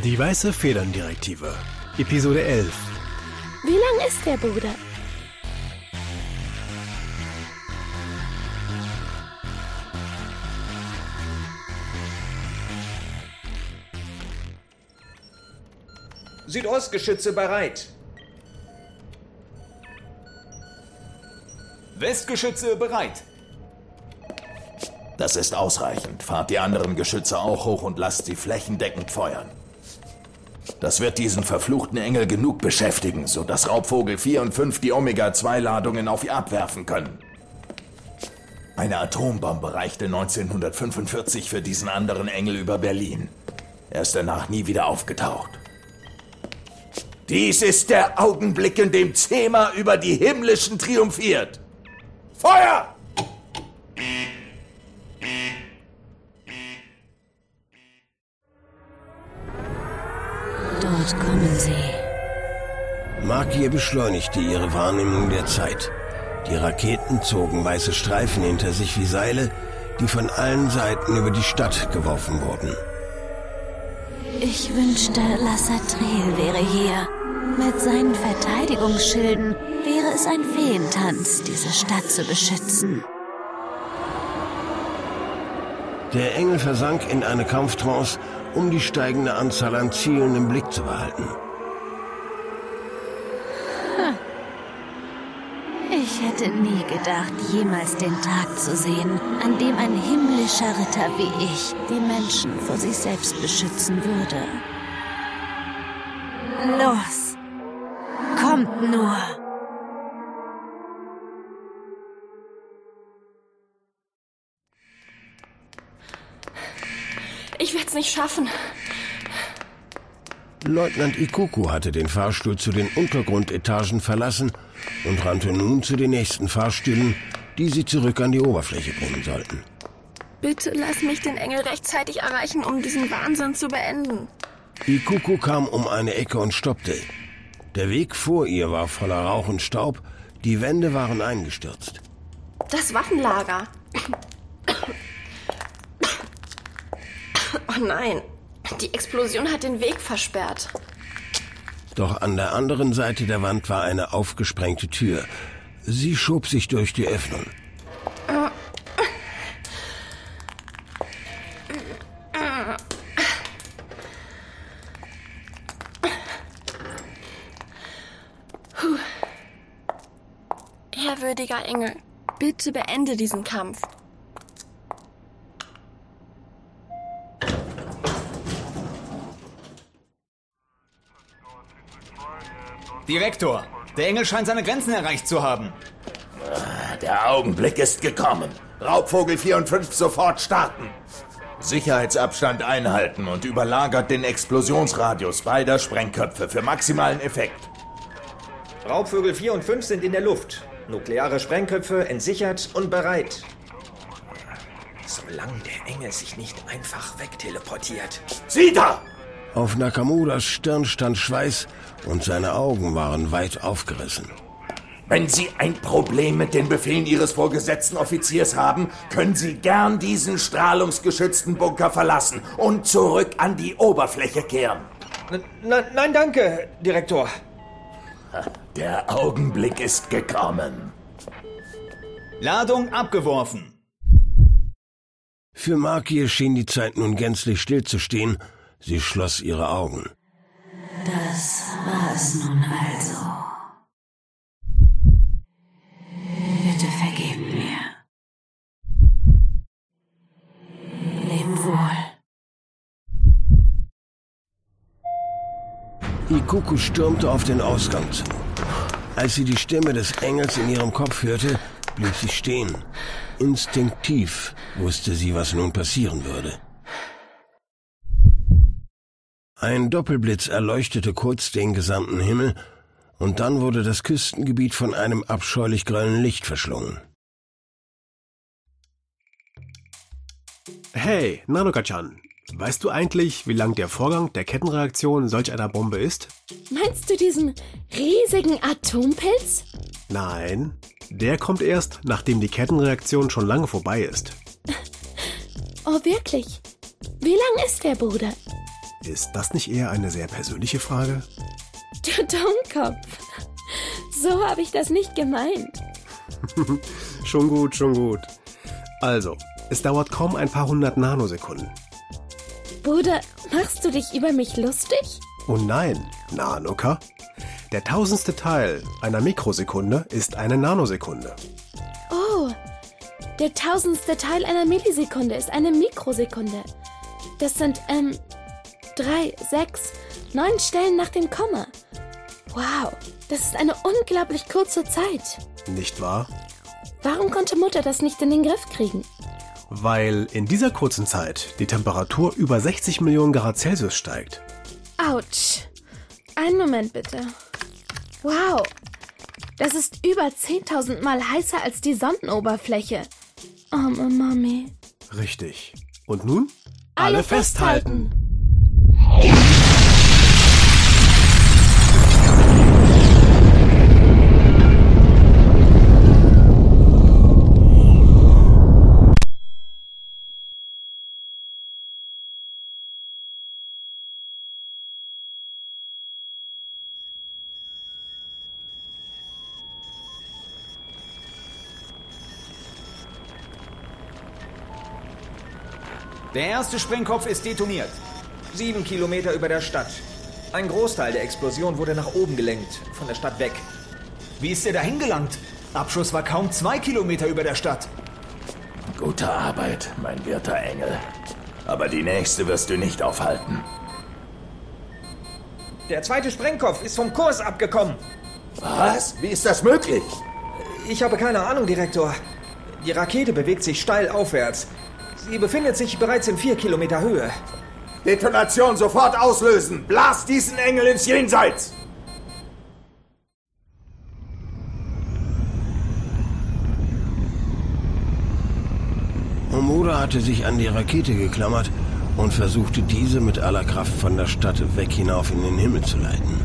Die Weiße Federn-Direktive. Episode 11. Wie lang ist der Bruder? Südostgeschütze bereit. Westgeschütze bereit. Das ist ausreichend. Fahrt die anderen Geschütze auch hoch und lasst sie flächendeckend feuern. Das wird diesen verfluchten Engel genug beschäftigen, sodass Raubvogel 4 und 5 die Omega-2-Ladungen auf ihr abwerfen können. Eine Atombombe reichte 1945 für diesen anderen Engel über Berlin. Er ist danach nie wieder aufgetaucht. Dies ist der Augenblick, in dem Zema über die Himmlischen triumphiert. Feuer! Dort kommen sie. Markier beschleunigte ihre Wahrnehmung der Zeit. Die Raketen zogen weiße Streifen hinter sich wie Seile, die von allen Seiten über die Stadt geworfen wurden. Ich wünschte, Lassatrel wäre hier. Mit seinen Verteidigungsschilden wäre es ein Feentanz, diese Stadt zu beschützen. Der Engel versank in eine Kampftrance, um die steigende Anzahl an Zielen im Blick zu behalten. Ich hätte nie gedacht, jemals den Tag zu sehen, an dem ein himmlischer Ritter wie ich die Menschen vor sich selbst beschützen würde. Los! Schaffen. Leutnant Ikuku hatte den Fahrstuhl zu den Untergrundetagen verlassen und rannte nun zu den nächsten Fahrstühlen, die sie zurück an die Oberfläche bringen sollten. Bitte lass mich den Engel rechtzeitig erreichen, um diesen Wahnsinn zu beenden. Ikuku kam um eine Ecke und stoppte. Der Weg vor ihr war voller Rauch und Staub, die Wände waren eingestürzt. Das Waffenlager. Oh nein, die Explosion hat den Weg versperrt. Doch an der anderen Seite der Wand war eine aufgesprengte Tür. Sie schob sich durch die Öffnung. Ehrwürdiger Engel, bitte beende diesen Kampf. Direktor, der Engel scheint seine Grenzen erreicht zu haben. Der Augenblick ist gekommen. Raubvogel 4 und 5 sofort starten. Sicherheitsabstand einhalten und überlagert den Explosionsradius beider Sprengköpfe für maximalen Effekt. Raubvögel 4 und 5 sind in der Luft. Nukleare Sprengköpfe entsichert und bereit. Solange der Engel sich nicht einfach wegteleportiert. Sieh da! Auf Nakamuras Stirn stand Schweiß und seine Augen waren weit aufgerissen. Wenn Sie ein Problem mit den Befehlen Ihres vorgesetzten Offiziers haben, können Sie gern diesen strahlungsgeschützten Bunker verlassen und zurück an die Oberfläche kehren. N nein, nein, danke, Direktor. Der Augenblick ist gekommen. Ladung abgeworfen. Für Markie schien die Zeit nun gänzlich stillzustehen. Sie schloss ihre Augen. Das war es nun also. Bitte vergeben mir. Leb wohl. Ikuku stürmte auf den Ausgang zu. Als sie die Stimme des Engels in ihrem Kopf hörte, blieb sie stehen. Instinktiv wusste sie, was nun passieren würde. Ein Doppelblitz erleuchtete kurz den gesamten Himmel, und dann wurde das Küstengebiet von einem abscheulich grellen Licht verschlungen. Hey, Nanoka-chan. Weißt du eigentlich, wie lang der Vorgang der Kettenreaktion solch einer Bombe ist? Meinst du diesen riesigen Atompilz? Nein, der kommt erst, nachdem die Kettenreaktion schon lange vorbei ist. Oh, wirklich? Wie lang ist der Bruder? Ist das nicht eher eine sehr persönliche Frage? Du Dummkopf. So habe ich das nicht gemeint. schon gut, schon gut. Also, es dauert kaum ein paar hundert Nanosekunden. Bruder, machst du dich über mich lustig? Oh nein, Nanoka. Der tausendste Teil einer Mikrosekunde ist eine Nanosekunde. Oh, der tausendste Teil einer Millisekunde ist eine Mikrosekunde. Das sind, ähm, drei, sechs, neun Stellen nach dem Komma. Wow, das ist eine unglaublich kurze Zeit. Nicht wahr? Warum konnte Mutter das nicht in den Griff kriegen? Weil in dieser kurzen Zeit die Temperatur über 60 Millionen Grad Celsius steigt. Autsch. Einen Moment bitte. Wow. Das ist über 10.000 Mal heißer als die Sonnenoberfläche. Arme Mami. Richtig. Und nun? Alle, Alle festhalten. festhalten. Der erste Sprengkopf ist detoniert. Sieben Kilometer über der Stadt. Ein Großteil der Explosion wurde nach oben gelenkt, von der Stadt weg. Wie ist er dahin gelangt? Abschuss war kaum zwei Kilometer über der Stadt. Gute Arbeit, mein werter Engel. Aber die nächste wirst du nicht aufhalten. Der zweite Sprengkopf ist vom Kurs abgekommen. Was? Wie ist das möglich? Ich habe keine Ahnung, Direktor. Die Rakete bewegt sich steil aufwärts. Sie befindet sich bereits in vier Kilometer Höhe. Detonation sofort auslösen! Blas diesen Engel ins Jenseits! Omura hatte sich an die Rakete geklammert und versuchte diese mit aller Kraft von der Stadt weg hinauf in den Himmel zu leiten.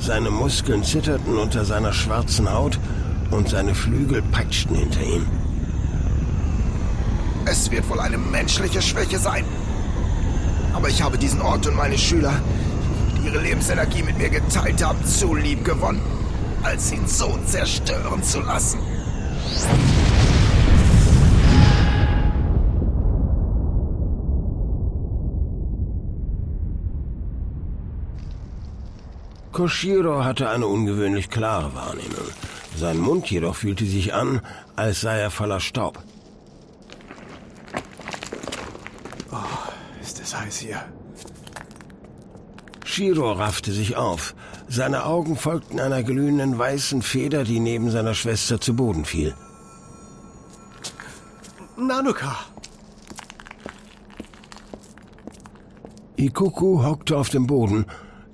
Seine Muskeln zitterten unter seiner schwarzen Haut und seine Flügel peitschten hinter ihm. Es wird wohl eine menschliche Schwäche sein. Aber ich habe diesen Ort und meine Schüler, die ihre Lebensenergie mit mir geteilt haben, zu lieb gewonnen, als ihn so zerstören zu lassen. Koshiro hatte eine ungewöhnlich klare Wahrnehmung. Sein Mund jedoch fühlte sich an, als sei er voller Staub. Es heiß hier. Shiro raffte sich auf. Seine Augen folgten einer glühenden weißen Feder, die neben seiner Schwester zu Boden fiel. Nanoka! Ikuku hockte auf dem Boden,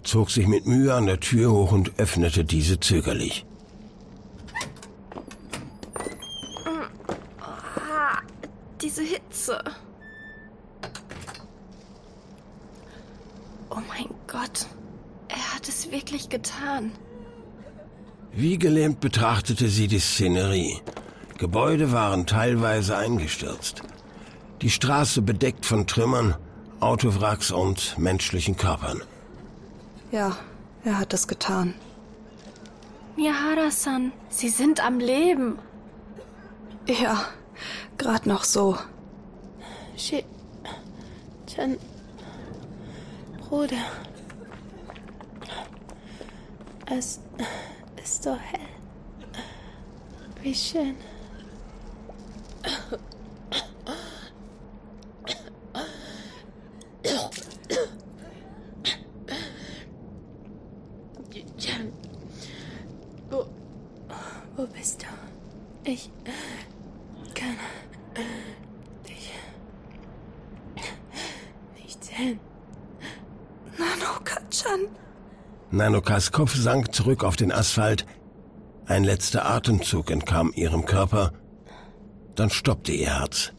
zog sich mit Mühe an der Tür hoch und öffnete diese zögerlich. Diese Hitze. Oh mein Gott. Er hat es wirklich getan. Wie gelähmt betrachtete sie die Szenerie. Gebäude waren teilweise eingestürzt. Die Straße bedeckt von Trümmern, Autowracks und menschlichen Körpern. Ja, er hat es getan. Miyahara-san, Sie sind am Leben. Ja, gerade noch so. Shi... Chan... Bruder. Es ist so hell. Wie schön. Wo, wo bist du? Ich kann dich nicht sehen. Nanoka-chan. Nanokas Kopf sank zurück auf den Asphalt. Ein letzter Atemzug entkam ihrem Körper. Dann stoppte ihr Herz.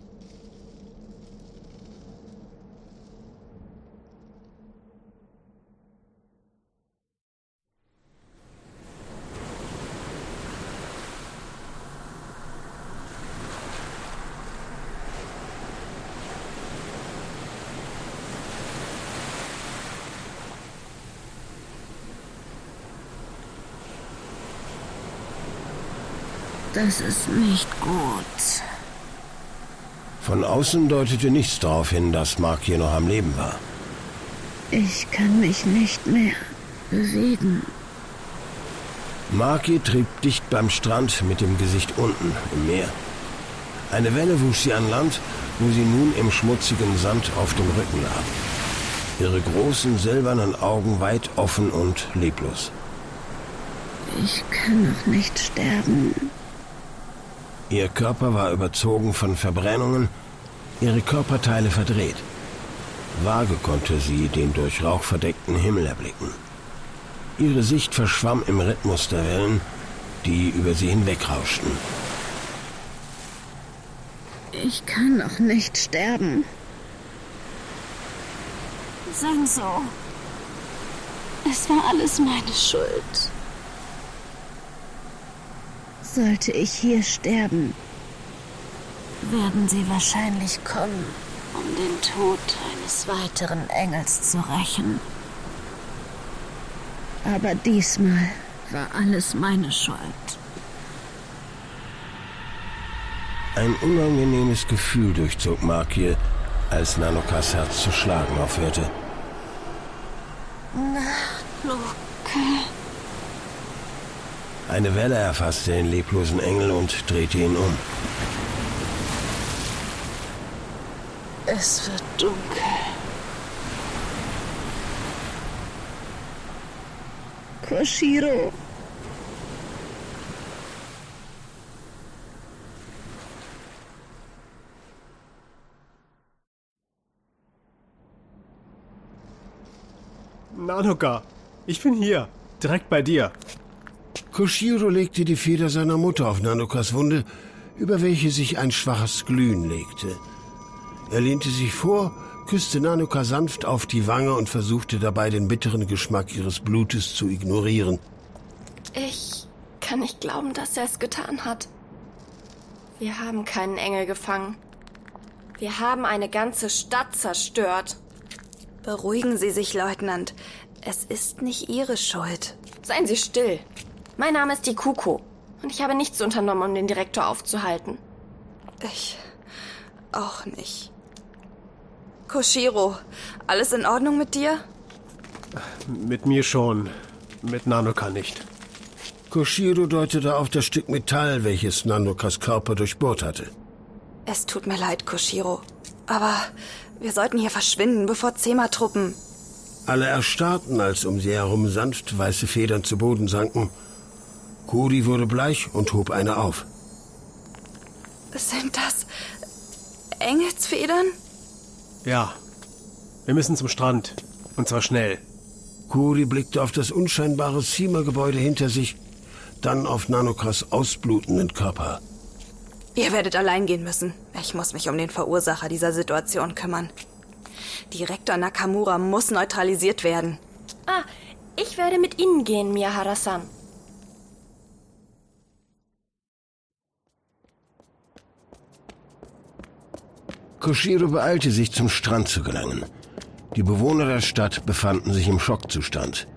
Das ist nicht gut. Von außen deutete nichts darauf hin, dass Mark hier noch am Leben war. Ich kann mich nicht mehr bewegen. Marky trieb dicht beim Strand mit dem Gesicht unten im Meer. Eine Welle wusch sie an Land, wo sie nun im schmutzigen Sand auf dem Rücken lag. Ihre großen silbernen Augen weit offen und leblos. Ich kann noch nicht sterben. Ihr Körper war überzogen von Verbrennungen, ihre Körperteile verdreht. Vage konnte sie den durch Rauch verdeckten Himmel erblicken. Ihre Sicht verschwamm im Rhythmus der Wellen, die über sie hinwegrauschten. Ich kann noch nicht sterben. Sanso. Es war alles meine Schuld. Sollte ich hier sterben, werden sie wahrscheinlich kommen, um den Tod eines weiteren Engels zu rächen. Aber diesmal war alles meine Schuld. Ein unangenehmes Gefühl durchzog Markir, als Nanokas Herz zu schlagen aufhörte. Nanoka. Eine Welle erfasste den leblosen Engel und drehte ihn um. Es wird dunkel. Koshiro. Nanoka, ich bin hier. Direkt bei dir. Koshiro legte die Feder seiner Mutter auf Nanokas Wunde, über welche sich ein schwaches Glühen legte. Er lehnte sich vor, küsste Nanoka sanft auf die Wange und versuchte dabei den bitteren Geschmack ihres Blutes zu ignorieren. Ich kann nicht glauben, dass er es getan hat. Wir haben keinen Engel gefangen. Wir haben eine ganze Stadt zerstört. Beruhigen Sie sich, Leutnant. Es ist nicht Ihre Schuld. Seien Sie still. Mein Name ist Ikuko und ich habe nichts unternommen, um den Direktor aufzuhalten. Ich auch nicht. Koshiro, alles in Ordnung mit dir? Mit mir schon. Mit Nanoka nicht. Koshiro deutete auf das Stück Metall, welches Nanokas Körper durchbohrt hatte. Es tut mir leid, Koshiro. Aber wir sollten hier verschwinden, bevor Zema-Truppen. Alle erstarrten, als um sie herum sanft weiße Federn zu Boden sanken. Kuri wurde bleich und hob eine auf. Sind das Engelsfedern? Ja. Wir müssen zum Strand. Und zwar schnell. Kuri blickte auf das unscheinbare Zimmergebäude hinter sich, dann auf Nanokas ausblutenden Körper. Ihr werdet allein gehen müssen. Ich muss mich um den Verursacher dieser Situation kümmern. Direktor Nakamura muss neutralisiert werden. Ah, ich werde mit Ihnen gehen, Miyahara-san. Koshiro beeilte sich, zum Strand zu gelangen. Die Bewohner der Stadt befanden sich im Schockzustand.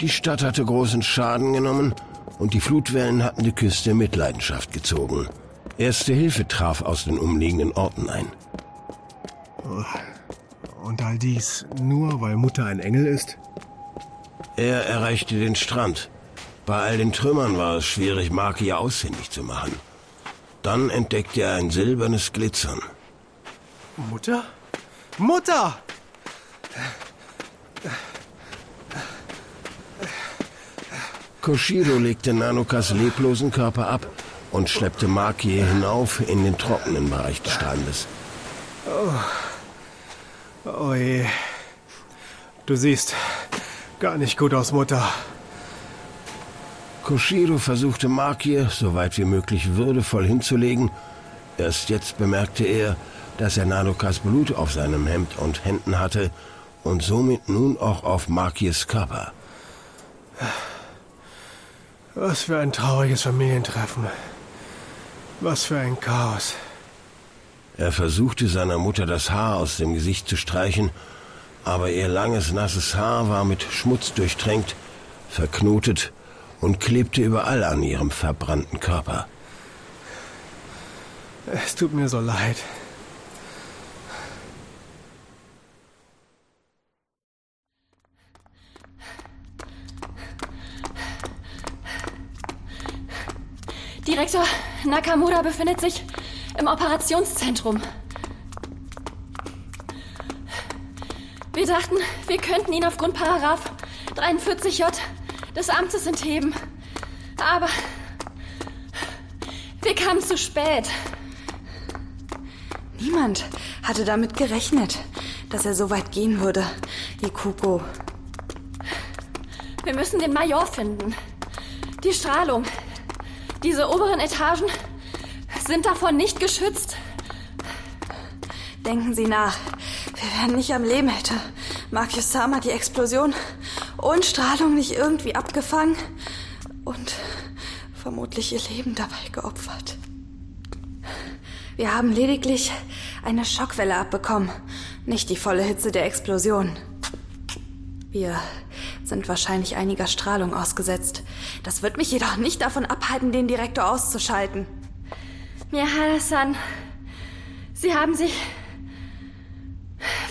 Die Stadt hatte großen Schaden genommen und die Flutwellen hatten die Küste in Mitleidenschaft gezogen. Erste Hilfe traf aus den umliegenden Orten ein. Und all dies nur, weil Mutter ein Engel ist? Er erreichte den Strand. Bei all den Trümmern war es schwierig, Maki ausfindig zu machen. Dann entdeckte er ein silbernes Glitzern. Mutter? Mutter! Koshiro legte Nanokas leblosen Körper ab und schleppte Maki hinauf in den trockenen Bereich des Strandes. Oh. oh je. Du siehst gar nicht gut aus, Mutter. Koshiro versuchte Maki, so weit wie möglich würdevoll hinzulegen. Erst jetzt bemerkte er, dass er Nanokas Blut auf seinem Hemd und Händen hatte und somit nun auch auf Makis Körper. Was für ein trauriges Familientreffen. Was für ein Chaos. Er versuchte seiner Mutter das Haar aus dem Gesicht zu streichen, aber ihr langes, nasses Haar war mit Schmutz durchtränkt, verknotet und klebte überall an ihrem verbrannten Körper. Es tut mir so leid. Direktor Nakamura befindet sich im Operationszentrum. Wir dachten, wir könnten ihn aufgrund Paragraph 43j des Amtes entheben. Aber wir kamen zu spät. Niemand hatte damit gerechnet, dass er so weit gehen würde, Ikuko. Wir müssen den Major finden. Die Strahlung. Diese oberen Etagen sind davon nicht geschützt. Denken Sie nach. Wir wären nicht am Leben, hätte Marcus Sama die Explosion und Strahlung nicht irgendwie abgefangen und vermutlich ihr Leben dabei geopfert. Wir haben lediglich eine Schockwelle abbekommen, nicht die volle Hitze der Explosion. Wir sind wahrscheinlich einiger Strahlung ausgesetzt. Das wird mich jedoch nicht davon abhalten, den Direktor auszuschalten. Mihara-san, Sie haben sich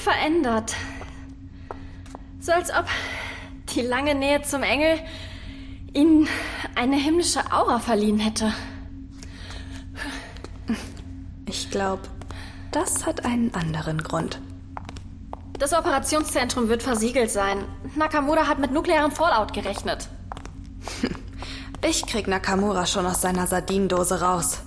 verändert. So als ob die lange Nähe zum Engel Ihnen eine himmlische Aura verliehen hätte. Ich glaube, das hat einen anderen Grund. Das Operationszentrum wird versiegelt sein. Nakamura hat mit nuklearem Fallout gerechnet. Ich krieg Nakamura schon aus seiner Sardinendose raus.